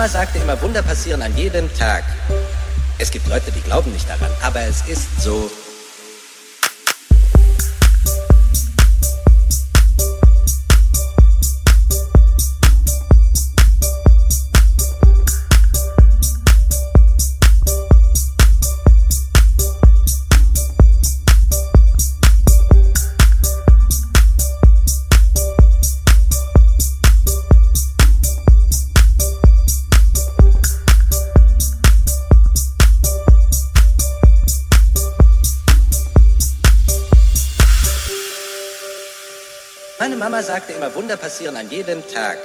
Mama sagte immer, Wunder passieren an jedem Tag. Es gibt Leute, die glauben nicht daran, aber es ist so. Meine Mama sagte immer, Wunder passieren an jedem Tag.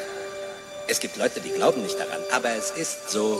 Es gibt Leute, die glauben nicht daran, aber es ist so.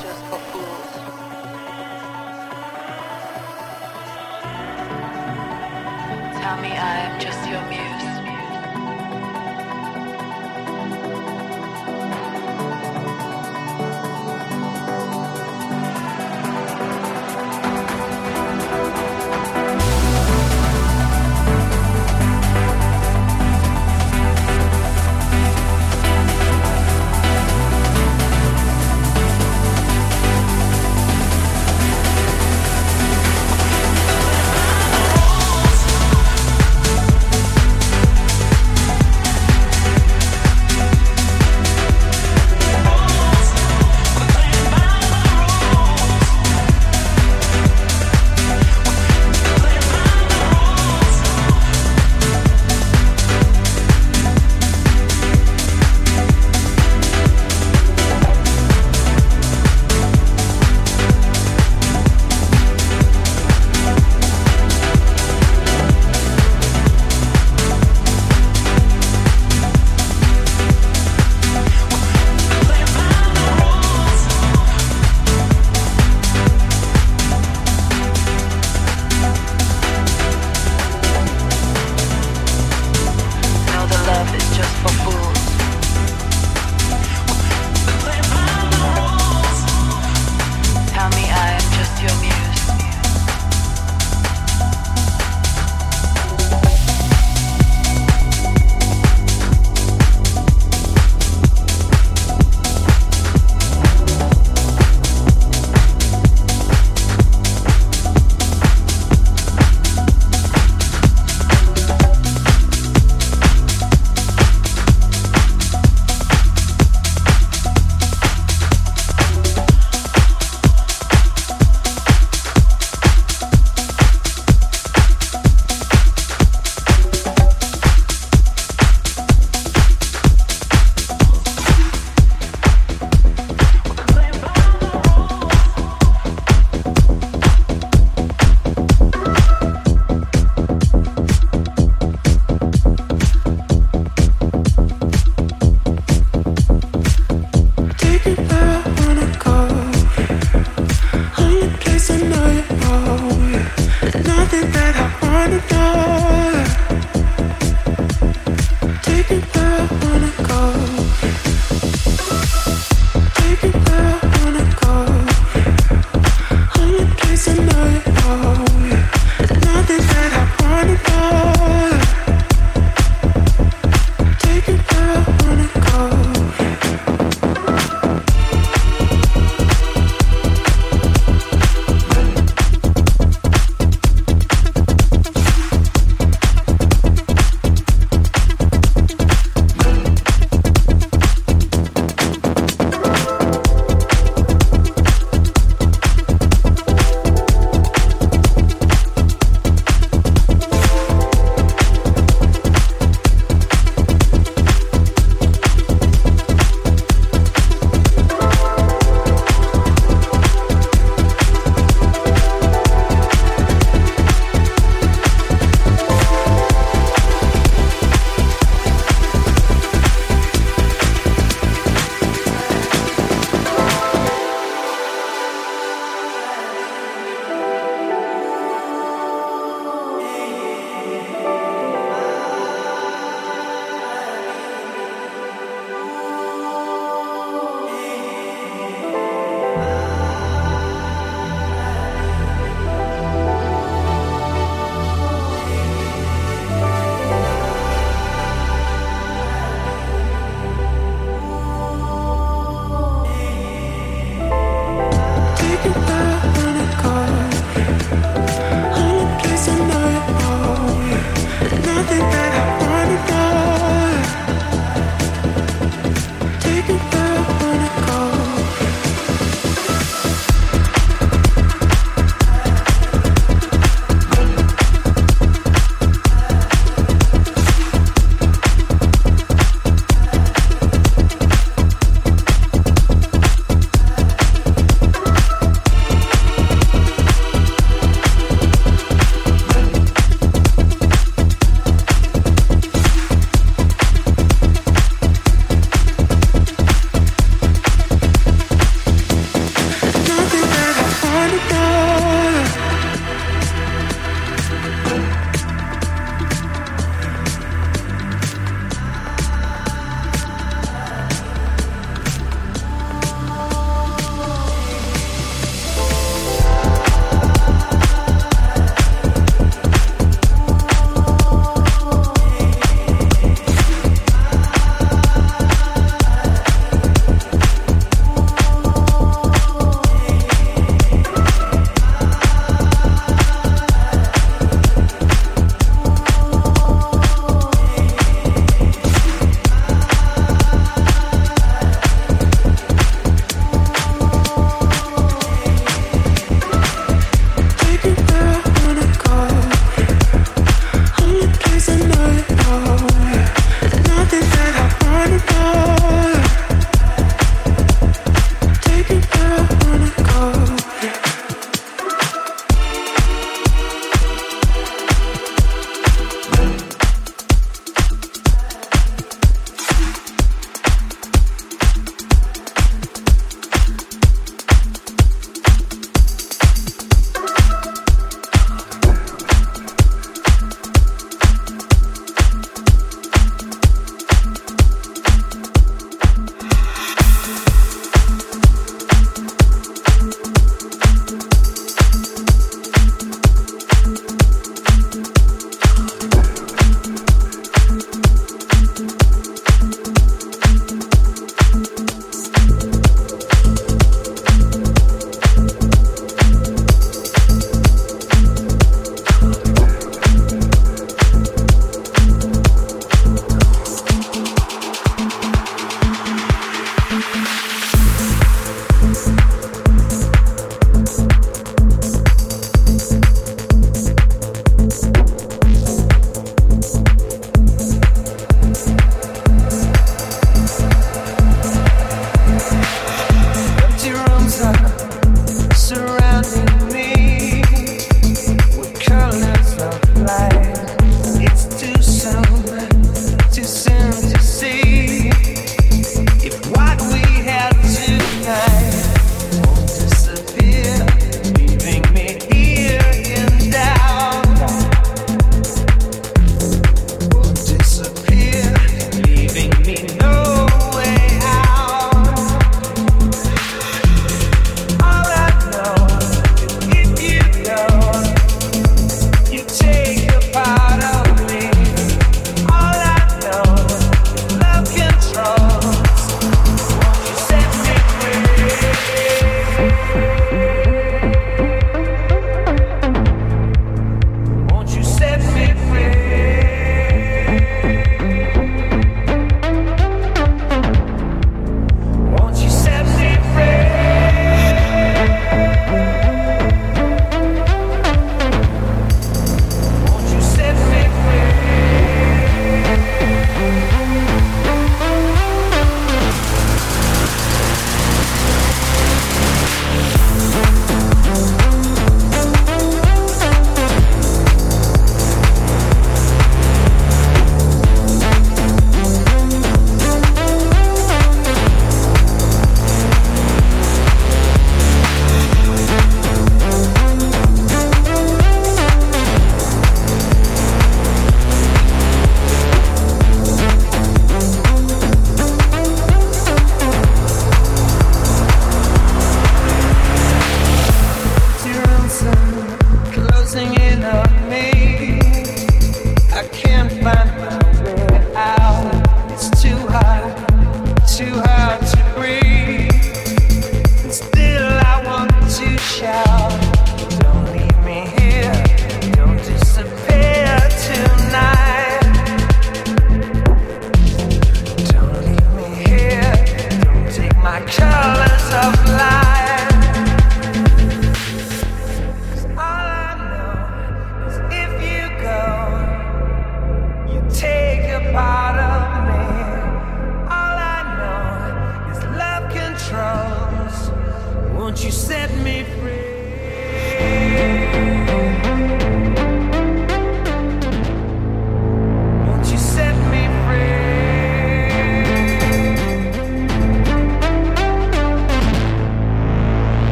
Just for fools. Tell me I am just your muse.